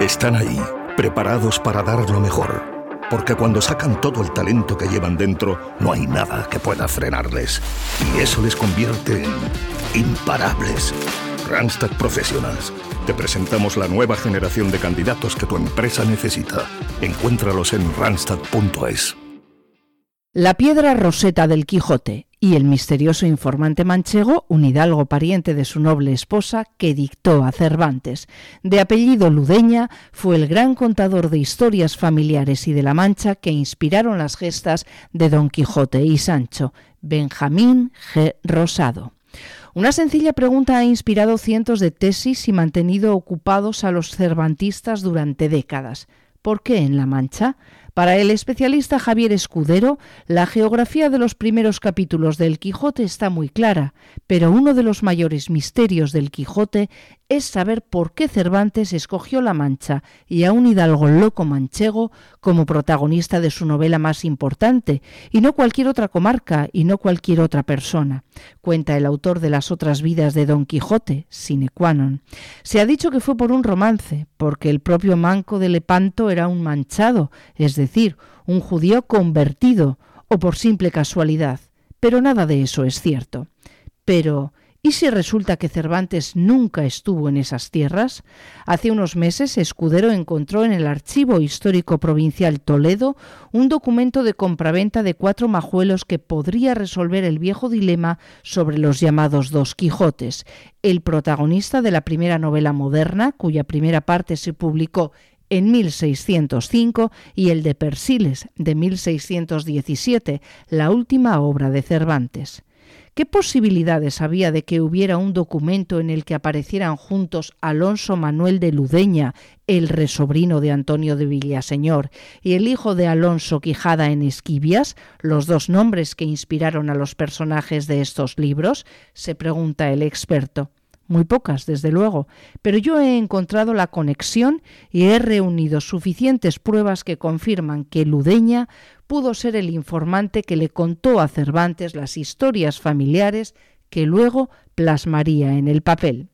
Están ahí, preparados para dar lo mejor. Porque cuando sacan todo el talento que llevan dentro, no hay nada que pueda frenarles. Y eso les convierte en imparables. Randstad Professionals. Te presentamos la nueva generación de candidatos que tu empresa necesita. Encuéntralos en randstad.es. La piedra roseta del Quijote y el misterioso informante manchego, un hidalgo pariente de su noble esposa, que dictó a Cervantes. De apellido Ludeña, fue el gran contador de historias familiares y de la Mancha que inspiraron las gestas de Don Quijote y Sancho, Benjamín G. Rosado. Una sencilla pregunta ha inspirado cientos de tesis y mantenido ocupados a los cervantistas durante décadas. ¿Por qué en La Mancha? Para el especialista Javier Escudero, la geografía de los primeros capítulos del Quijote está muy clara, pero uno de los mayores misterios del Quijote es saber por qué Cervantes escogió La Mancha y a un hidalgo loco manchego como protagonista de su novela más importante, y no cualquier otra comarca y no cualquier otra persona. Cuenta el autor de las otras vidas de Don Quijote, sine qua non. Se ha dicho que fue por un romance, porque el propio Manco de Lepanto era un manchado, es decir, un judío convertido, o por simple casualidad, pero nada de eso es cierto. Pero, ¿Y si resulta que Cervantes nunca estuvo en esas tierras? Hace unos meses Escudero encontró en el Archivo Histórico Provincial Toledo un documento de compraventa de cuatro majuelos que podría resolver el viejo dilema sobre los llamados dos Quijotes, el protagonista de la primera novela moderna, cuya primera parte se publicó en 1605 y el de Persiles de 1617, la última obra de Cervantes. ¿Qué posibilidades había de que hubiera un documento en el que aparecieran juntos Alonso Manuel de Ludeña, el resobrino de Antonio de Villaseñor, y el hijo de Alonso Quijada en Esquivias, los dos nombres que inspiraron a los personajes de estos libros? se pregunta el experto. Muy pocas, desde luego, pero yo he encontrado la conexión y he reunido suficientes pruebas que confirman que Ludeña pudo ser el informante que le contó a Cervantes las historias familiares que luego plasmaría en el papel.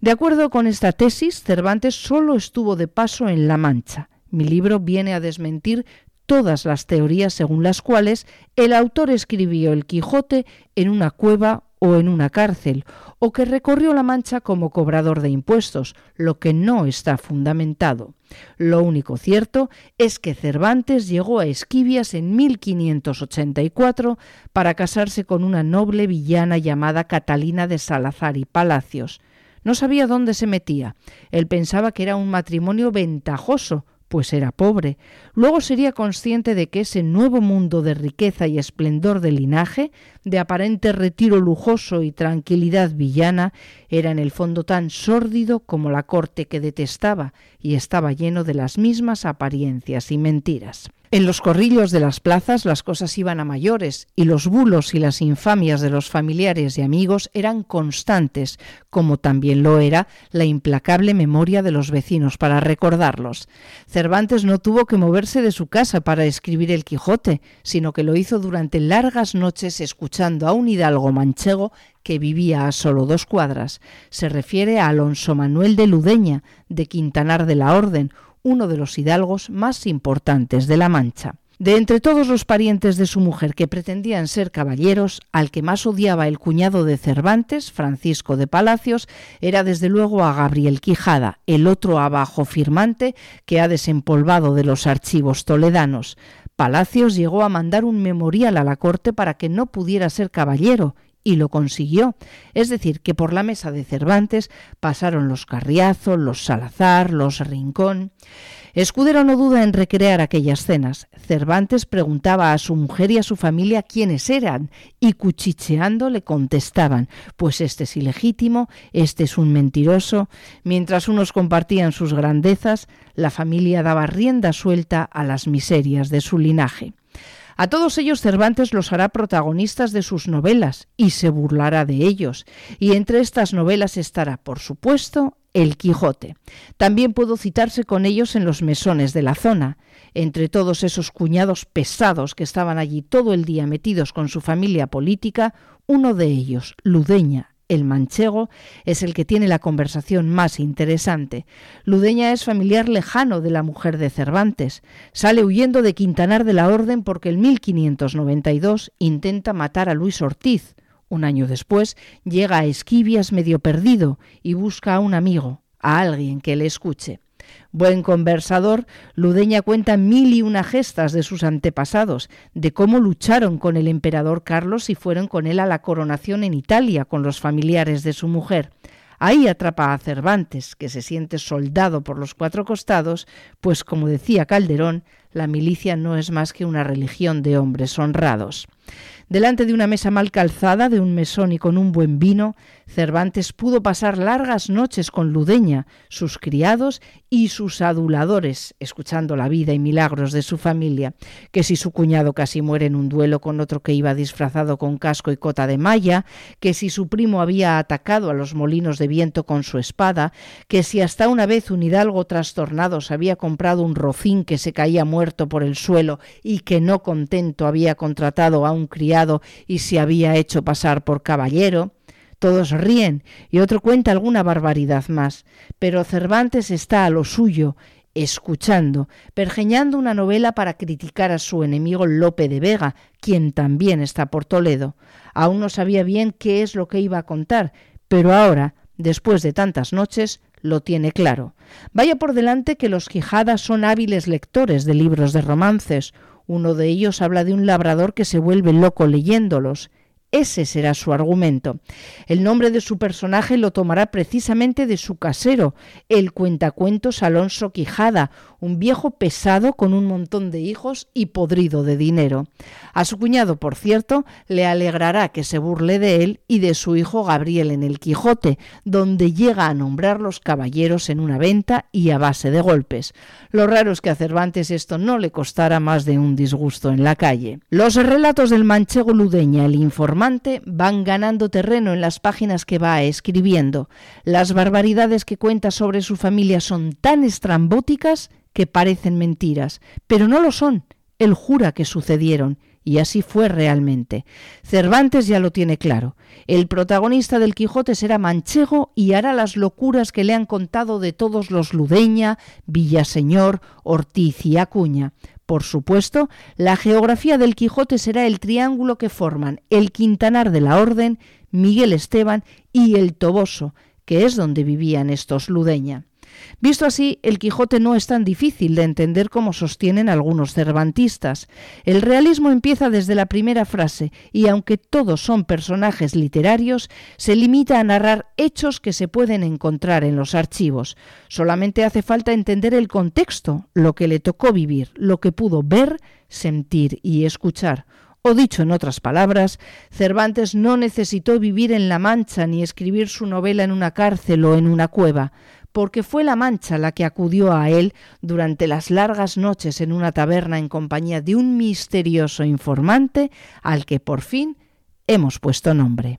De acuerdo con esta tesis, Cervantes solo estuvo de paso en La Mancha. Mi libro viene a desmentir todas las teorías según las cuales el autor escribió el Quijote en una cueva o en una cárcel, o que recorrió la Mancha como cobrador de impuestos, lo que no está fundamentado. Lo único cierto es que Cervantes llegó a Esquivias en 1584 para casarse con una noble villana llamada Catalina de Salazar y Palacios. No sabía dónde se metía. Él pensaba que era un matrimonio ventajoso, pues era pobre. Luego sería consciente de que ese nuevo mundo de riqueza y esplendor de linaje, de aparente retiro lujoso y tranquilidad villana, era en el fondo tan sórdido como la corte que detestaba y estaba lleno de las mismas apariencias y mentiras. En los corrillos de las plazas las cosas iban a mayores y los bulos y las infamias de los familiares y amigos eran constantes, como también lo era la implacable memoria de los vecinos para recordarlos. Cervantes no tuvo que moverse de su casa para escribir el Quijote, sino que lo hizo durante largas noches escuchando a un hidalgo manchego que vivía a solo dos cuadras. Se refiere a Alonso Manuel de Ludeña, de Quintanar de la Orden, uno de los hidalgos más importantes de la Mancha. De entre todos los parientes de su mujer que pretendían ser caballeros, al que más odiaba el cuñado de Cervantes, Francisco de Palacios, era desde luego a Gabriel Quijada, el otro abajo firmante que ha desempolvado de los archivos toledanos. Palacios llegó a mandar un memorial a la corte para que no pudiera ser caballero y lo consiguió. Es decir, que por la mesa de Cervantes pasaron los Carriazo, los Salazar, los Rincón. Escudero no duda en recrear aquellas cenas. Cervantes preguntaba a su mujer y a su familia quiénes eran y cuchicheando le contestaban, pues este es ilegítimo, este es un mentiroso. Mientras unos compartían sus grandezas, la familia daba rienda suelta a las miserias de su linaje. A todos ellos Cervantes los hará protagonistas de sus novelas y se burlará de ellos. Y entre estas novelas estará, por supuesto, El Quijote. También pudo citarse con ellos en los mesones de la zona. Entre todos esos cuñados pesados que estaban allí todo el día metidos con su familia política, uno de ellos, Ludeña, el manchego, es el que tiene la conversación más interesante. Ludeña es familiar lejano de la mujer de Cervantes. Sale huyendo de Quintanar de la Orden porque en 1592 intenta matar a Luis Ortiz. Un año después llega a Esquivias medio perdido y busca a un amigo, a alguien que le escuche. Buen conversador, Ludeña cuenta mil y una gestas de sus antepasados, de cómo lucharon con el emperador Carlos y fueron con él a la coronación en Italia con los familiares de su mujer. Ahí atrapa a Cervantes, que se siente soldado por los cuatro costados, pues como decía Calderón, la milicia no es más que una religión de hombres honrados. Delante de una mesa mal calzada, de un mesón y con un buen vino, Cervantes pudo pasar largas noches con Ludeña, sus criados y sus aduladores, escuchando la vida y milagros de su familia, que si su cuñado casi muere en un duelo con otro que iba disfrazado con casco y cota de malla, que si su primo había atacado a los molinos de viento con su espada, que si hasta una vez un hidalgo trastornado se había comprado un rocín que se caía muerto por el suelo y que no contento había contratado a un criado y se había hecho pasar por caballero, todos ríen y otro cuenta alguna barbaridad más, pero Cervantes está a lo suyo, escuchando, pergeñando una novela para criticar a su enemigo Lope de Vega, quien también está por Toledo. Aún no sabía bien qué es lo que iba a contar, pero ahora, después de tantas noches, lo tiene claro. Vaya por delante que los Quijadas son hábiles lectores de libros de romances. Uno de ellos habla de un labrador que se vuelve loco leyéndolos. Ese será su argumento. El nombre de su personaje lo tomará precisamente de su casero, el cuentacuentos Alonso Quijada, un viejo pesado con un montón de hijos y podrido de dinero. A su cuñado, por cierto, le alegrará que se burle de él y de su hijo Gabriel en el Quijote, donde llega a nombrar los caballeros en una venta y a base de golpes. Lo raro es que a Cervantes esto no le costara más de un disgusto en la calle. Los relatos del manchego Ludeña, el informante, van ganando terreno en las páginas que va escribiendo. Las barbaridades que cuenta sobre su familia son tan estrambóticas que parecen mentiras, pero no lo son. Él jura que sucedieron, y así fue realmente. Cervantes ya lo tiene claro. El protagonista del Quijote será manchego y hará las locuras que le han contado de todos los Ludeña, Villaseñor, Ortiz y Acuña. Por supuesto, la geografía del Quijote será el triángulo que forman el Quintanar de la Orden, Miguel Esteban y el Toboso, que es donde vivían estos Ludeña. Visto así, el Quijote no es tan difícil de entender como sostienen algunos cervantistas. El realismo empieza desde la primera frase y aunque todos son personajes literarios, se limita a narrar hechos que se pueden encontrar en los archivos. Solamente hace falta entender el contexto, lo que le tocó vivir, lo que pudo ver, sentir y escuchar. O dicho en otras palabras, Cervantes no necesitó vivir en La Mancha ni escribir su novela en una cárcel o en una cueva porque fue la Mancha la que acudió a él durante las largas noches en una taberna en compañía de un misterioso informante al que por fin hemos puesto nombre.